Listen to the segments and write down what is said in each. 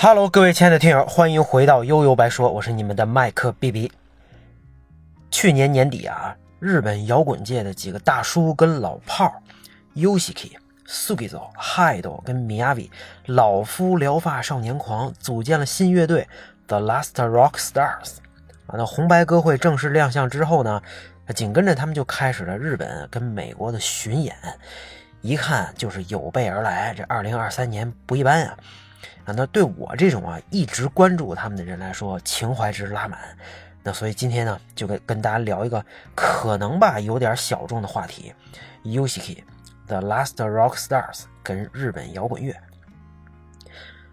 Hello，各位亲爱的听友，欢迎回到悠悠白说，我是你们的麦克 B B。去年年底啊，日本摇滚界的几个大叔跟老炮儿，Yoshiki、Sugizo、Hido 跟 Miyavi，老夫聊发少年狂，组建了新乐队 The Last Rock Stars。啊，那红白歌会正式亮相之后呢，紧跟着他们就开始了日本跟美国的巡演，一看就是有备而来。这2023年不一般啊！啊，那对我这种啊一直关注他们的人来说，情怀值拉满。那所以今天呢，就跟跟大家聊一个可能吧有点小众的话题 y o s h i k i The Last Rock Stars 跟日本摇滚乐。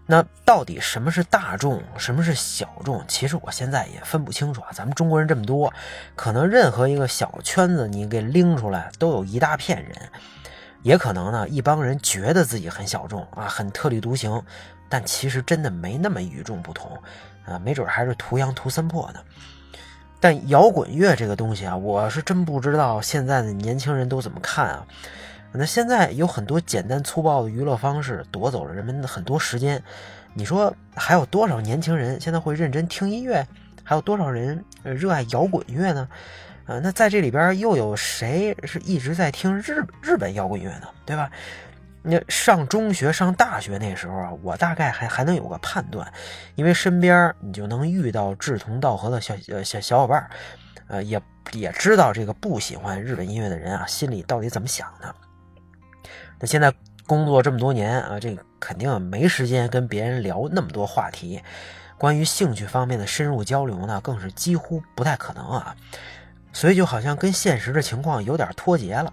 那到底什么是大众，什么是小众？其实我现在也分不清楚啊。咱们中国人这么多，可能任何一个小圈子你给拎出来，都有一大片人。也可能呢，一帮人觉得自己很小众啊，很特立独行，但其实真的没那么与众不同啊，没准还是图羊图森破呢。但摇滚乐这个东西啊，我是真不知道现在的年轻人都怎么看啊。那现在有很多简单粗暴的娱乐方式夺走了人们的很多时间，你说还有多少年轻人现在会认真听音乐？还有多少人热爱摇滚乐呢？啊，那在这里边又有谁是一直在听日日本摇滚乐呢？对吧？那上中学、上大学那时候啊，我大概还还能有个判断，因为身边你就能遇到志同道合的小呃小小伙伴，呃，也也知道这个不喜欢日本音乐的人啊，心里到底怎么想的。那现在工作这么多年啊，这个肯定没时间跟别人聊那么多话题，关于兴趣方面的深入交流呢，更是几乎不太可能啊。所以就好像跟现实的情况有点脱节了。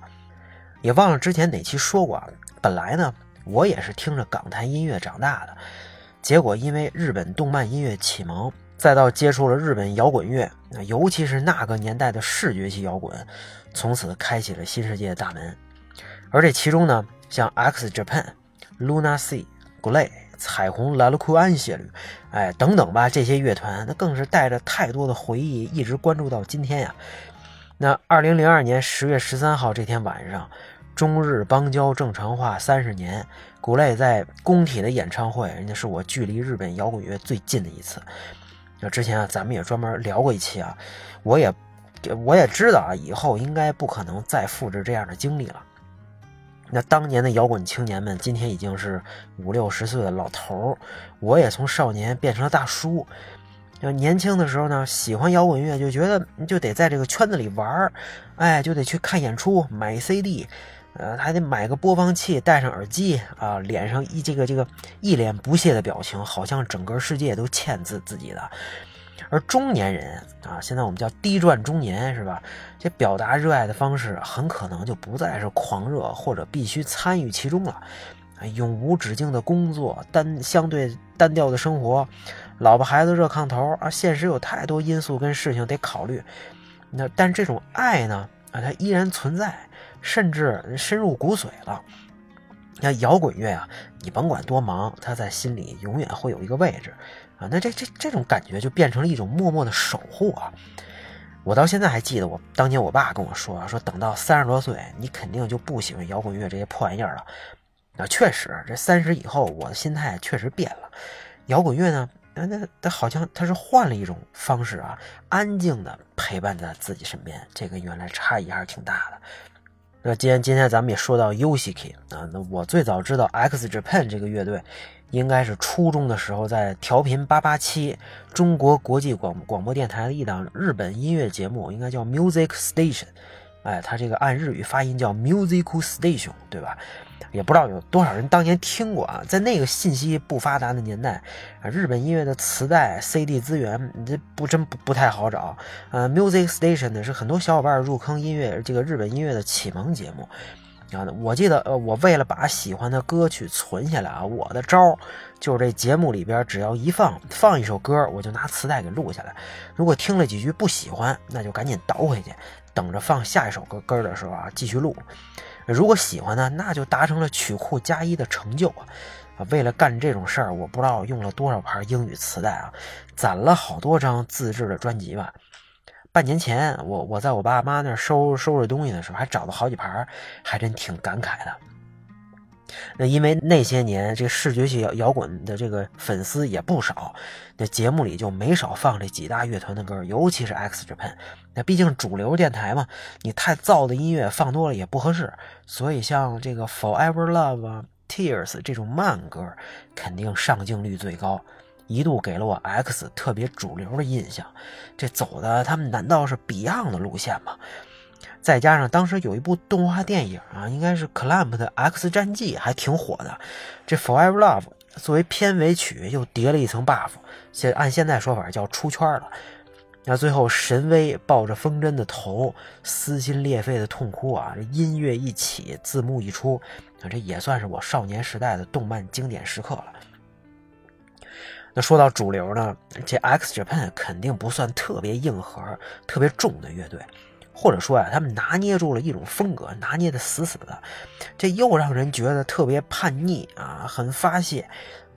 也忘了之前哪期说过，本来呢我也是听着港台音乐长大的，结果因为日本动漫音乐启蒙，再到接触了日本摇滚乐，尤其是那个年代的视觉系摇滚，从此开启了新世界的大门。而这其中呢，像 X Japan、Luna Sea、Glee、彩虹拉鲁库安谢律，哎等等吧，这些乐团那更是带着太多的回忆，一直关注到今天呀。那二零零二年十月十三号这天晚上，中日邦交正常化三十年，Glee 在工体的演唱会，人家是我距离日本摇滚乐最近的一次。那之前啊，咱们也专门聊过一期啊，我也我也知道啊，以后应该不可能再复制这样的经历了。那当年的摇滚青年们，今天已经是五六十岁的老头儿。我也从少年变成了大叔。就年轻的时候呢，喜欢摇滚乐，就觉得就得在这个圈子里玩儿，哎，就得去看演出，买 CD，呃，还得买个播放器，戴上耳机啊，脸上一这个这个一脸不屑的表情，好像整个世界都欠自自己的。而中年人啊，现在我们叫低转中年，是吧？这表达热爱的方式很可能就不再是狂热或者必须参与其中了。永无止境的工作，单相对单调的生活，老婆孩子热炕头啊，现实有太多因素跟事情得考虑。那但这种爱呢啊，它依然存在，甚至深入骨髓了。那摇滚乐啊，你甭管多忙，他在心里永远会有一个位置。啊，那这这这种感觉就变成了一种默默的守护啊！我到现在还记得，我当年我爸跟我说啊，说等到三十多岁，你肯定就不喜欢摇滚乐这些破玩意儿了。啊，确实，这三十以后，我的心态确实变了。摇滚乐呢，那那它好像它是换了一种方式啊，安静的陪伴在自己身边，这跟原来差异还是挺大的。那既然今天咱们也说到 Yoshiki 啊，那我最早知道 X Japan 这个乐队。应该是初中的时候，在调频八八七中国国际广广播电台的一档日本音乐节目，应该叫 Music Station。哎，它这个按日语发音叫 Musical Station，对吧？也不知道有多少人当年听过啊。在那个信息不发达的年代，日本音乐的磁带、CD 资源，这不真不不太好找。呃，Music Station 呢是很多小伙伴入坑音乐这个日本音乐的启蒙节目。啊，我记得，呃，我为了把喜欢的歌曲存下来啊，我的招就是这节目里边只要一放放一首歌，我就拿磁带给录下来。如果听了几句不喜欢，那就赶紧倒回去，等着放下一首歌歌的时候啊继续录。如果喜欢呢，那就达成了曲库加一的成就啊！为了干这种事儿，我不知道用了多少盘英语磁带啊，攒了好多张自制的专辑吧。半年前，我我在我爸妈那儿收收拾东西的时候，还找了好几盘，还真挺感慨的。那因为那些年这视觉系摇滚的这个粉丝也不少，那节目里就没少放这几大乐团的歌，尤其是 X Japan。那毕竟主流电台嘛，你太燥的音乐放多了也不合适，所以像这个 Forever Love 啊、Tears 这种慢歌，肯定上镜率最高，一度给了我 X 特别主流的印象。这走的他们难道是 Beyond 的路线吗？再加上当时有一部动画电影啊，应该是 Clamp 的《X 战记》，还挺火的。这《Forever Love》作为片尾曲又叠了一层 buff，现按现在说法叫出圈了。那最后神威抱着风筝的头，撕心裂肺的痛哭啊！这音乐一起，字幕一出，啊，这也算是我少年时代的动漫经典时刻了。那说到主流呢，这 X Japan 肯定不算特别硬核、特别重的乐队。或者说呀，他们拿捏住了一种风格，拿捏的死死的，这又让人觉得特别叛逆啊，很发泄，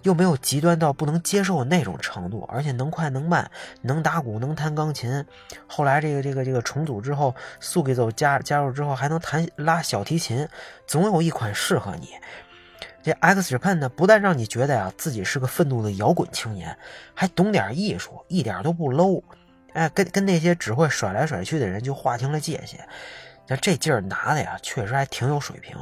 又没有极端到不能接受那种程度，而且能快能慢，能打鼓能弹钢琴。后来这个这个这个重组之后，苏给走加加入之后还能弹拉小提琴，总有一款适合你。这 X Japan 呢，不但让你觉得呀自己是个愤怒的摇滚青年，还懂点艺术，一点都不 low。哎，跟跟那些只会甩来甩去的人就划清了界限，那这劲儿拿的呀，确实还挺有水平。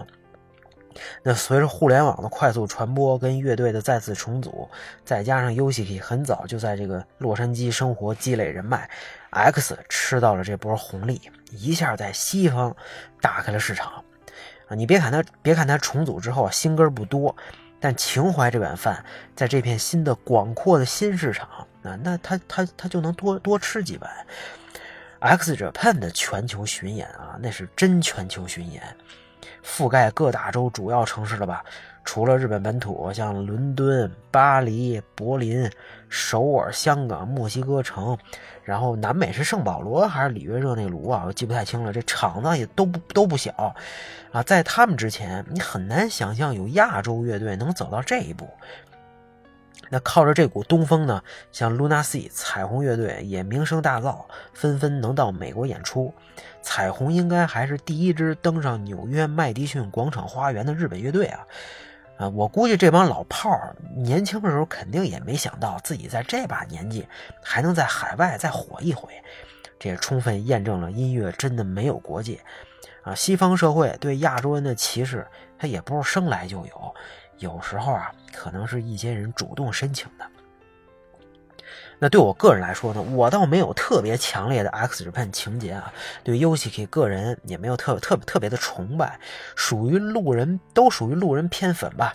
那随着互联网的快速传播，跟乐队的再次重组，再加上 Uki 很早就在这个洛杉矶生活积累人脉，X 吃到了这波红利，一下在西方打开了市场。啊，你别看他，别看他重组之后新歌不多，但情怀这碗饭，在这片新的广阔的新市场。那那他他他就能多多吃几碗。X Japan 的全球巡演啊，那是真全球巡演，覆盖各大洲主要城市了吧？除了日本本土，像伦敦、巴黎、柏林、首尔、香港、墨西哥城，然后南美是圣保罗还是里约热内卢啊？我记不太清了。这场子也都不都不小啊。在他们之前，你很难想象有亚洲乐队能走到这一步。那靠着这股东风呢，像 Luna Sea 彩虹乐队也名声大噪，纷纷能到美国演出。彩虹应该还是第一支登上纽约麦迪逊广场花园的日本乐队啊！啊，我估计这帮老炮儿年轻的时候肯定也没想到自己在这把年纪还能在海外再火一回。这也充分验证了音乐真的没有国界啊！西方社会对亚洲人的歧视，它也不是生来就有。有时候啊，可能是一些人主动申请的。那对我个人来说呢，我倒没有特别强烈的 X Japan 情节啊，对 Uki 个人也没有特特特别的崇拜，属于路人，都属于路人偏粉吧。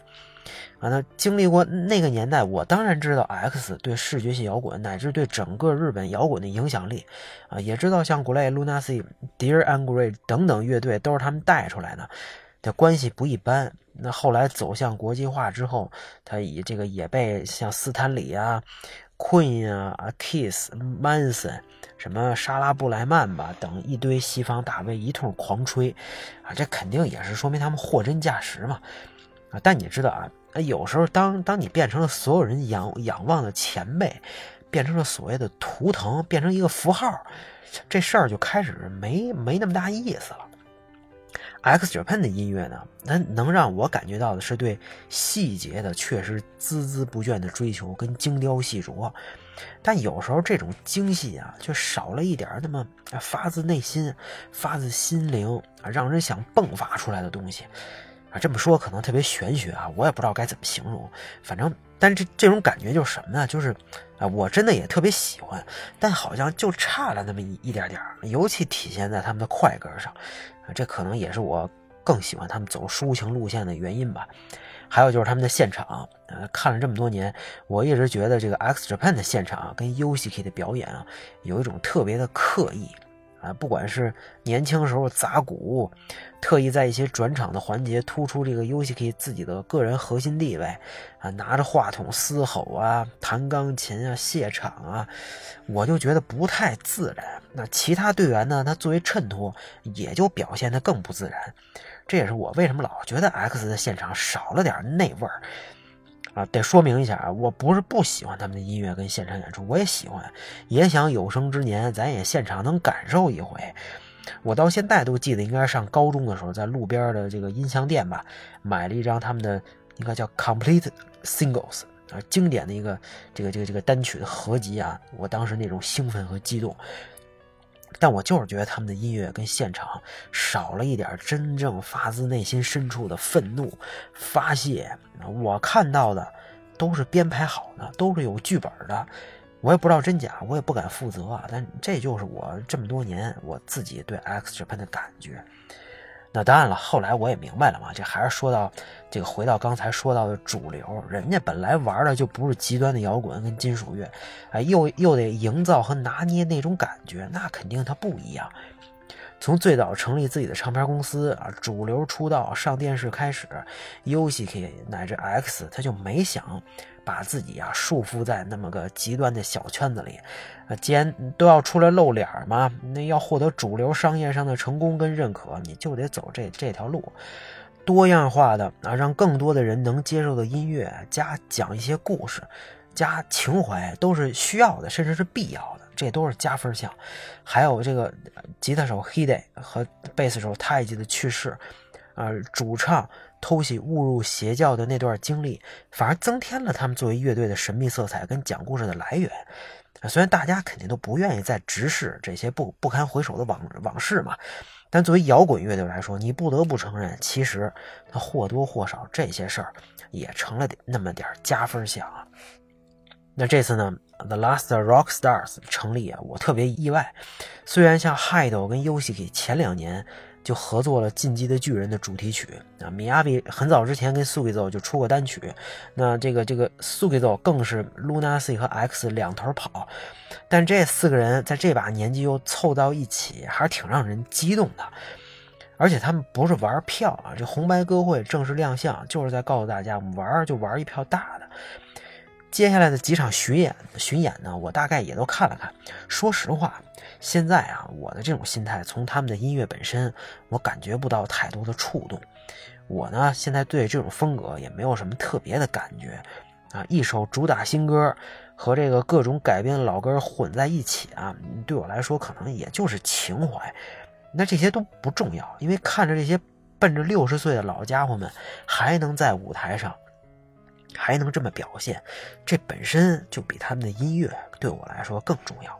啊，那经历过那个年代，我当然知道 X 对视觉系摇滚乃至对整个日本摇滚的影响力啊，也知道像 Glay、Luna Sea、Dear Angry 等等乐队都是他们带出来的。的关系不一般。那后来走向国际化之后，他以这个也被像斯坦李啊、Queen 啊、Kiss、Manson、什么莎拉布莱曼吧等一堆西方大 V 一通狂吹啊，这肯定也是说明他们货真价实嘛啊！但你知道啊，有时候当当你变成了所有人仰仰望的前辈，变成了所谓的图腾，变成一个符号，这事儿就开始没没那么大意思了。X Japan 的音乐呢，它能让我感觉到的是对细节的确实孜孜不倦的追求跟精雕细琢，但有时候这种精细啊，却少了一点那么发自内心、发自心灵啊，让人想迸发出来的东西啊。这么说可能特别玄学啊，我也不知道该怎么形容。反正，但这这种感觉就是什么呢？就是啊，我真的也特别喜欢，但好像就差了那么一一点点尤其体现在他们的快歌上。这可能也是我更喜欢他们走抒情路线的原因吧。还有就是他们的现场，呃，看了这么多年，我一直觉得这个 X Japan 的现场跟 Uki 的表演啊，有一种特别的刻意。啊，不管是年轻时候砸鼓，特意在一些转场的环节突出这个 Uki 自己的个人核心地位，啊，拿着话筒嘶吼啊，弹钢琴啊，谢场啊，我就觉得不太自然。那其他队员呢，他作为衬托，也就表现得更不自然。这也是我为什么老觉得 X 的现场少了点那味儿。得说明一下啊，我不是不喜欢他们的音乐跟现场演出，我也喜欢，也想有生之年咱也现场能感受一回。我到现在都记得，应该上高中的时候，在路边的这个音像店吧，买了一张他们的应该叫 Complete Singles 啊，经典的一个这个这个这个单曲的合集啊。我当时那种兴奋和激动，但我就是觉得他们的音乐跟现场少了一点真正发自内心深处的愤怒发泄。我看到的都是编排好的，都是有剧本的。我也不知道真假，我也不敢负责啊。但这就是我这么多年我自己对 X Japan 的感觉。那当然了，后来我也明白了嘛，这还是说到这个，回到刚才说到的主流，人家本来玩的就不是极端的摇滚跟金属乐，哎，又又得营造和拿捏那种感觉，那肯定它不一样。从最早成立自己的唱片公司啊，主流出道上电视开始，Yoshiki 乃至 X，他就没想把自己啊束缚在那么个极端的小圈子里，啊，既然都要出来露脸嘛，那要获得主流商业上的成功跟认可，你就得走这这条路，多样化的啊，让更多的人能接受的音乐加讲一些故事，加情怀都是需要的，甚至是必要的。这都是加分项，还有这个吉他手 Hide 和贝斯手太极的去世，啊，主唱偷袭误入邪教的那段经历，反而增添了他们作为乐队的神秘色彩跟讲故事的来源。虽然大家肯定都不愿意再直视这些不不堪回首的往往事嘛，但作为摇滚乐队来说，你不得不承认，其实它或多或少这些事儿也成了那么点加分项啊。那这次呢，The Last Rock Stars 成立啊，我特别意外。虽然像 Hide 跟 Youki 前两年就合作了《进击的巨人》的主题曲啊，米亚比很早之前跟 Sugizo 就出过单曲。那这个这个 Sugizo 更是 Luna C 和 X 两头跑。但这四个人在这把年纪又凑到一起，还是挺让人激动的。而且他们不是玩票啊，这红白歌会正式亮相，就是在告诉大家，我们玩就玩一票大的。接下来的几场巡演，巡演呢，我大概也都看了看。说实话，现在啊，我的这种心态，从他们的音乐本身，我感觉不到太多的触动。我呢，现在对这种风格也没有什么特别的感觉啊。一首主打新歌和这个各种改编的老歌混在一起啊，对我来说可能也就是情怀。那这些都不重要，因为看着这些奔着六十岁的老家伙们还能在舞台上。还能这么表现，这本身就比他们的音乐对我来说更重要。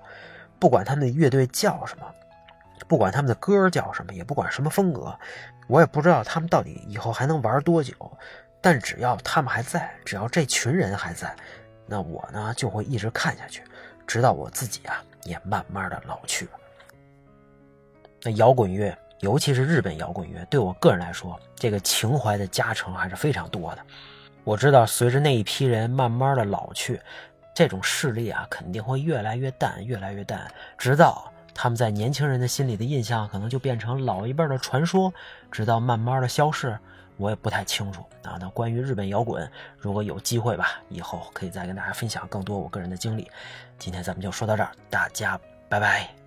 不管他们的乐队叫什么，不管他们的歌叫什么，也不管什么风格，我也不知道他们到底以后还能玩多久。但只要他们还在，只要这群人还在，那我呢就会一直看下去，直到我自己啊也慢慢的老去。那摇滚乐，尤其是日本摇滚乐，对我个人来说，这个情怀的加成还是非常多的。我知道，随着那一批人慢慢的老去，这种势力啊肯定会越来越淡，越来越淡，直到他们在年轻人的心里的印象可能就变成老一辈的传说，直到慢慢的消逝。我也不太清楚啊。那关于日本摇滚，如果有机会吧，以后可以再跟大家分享更多我个人的经历。今天咱们就说到这儿，大家拜拜。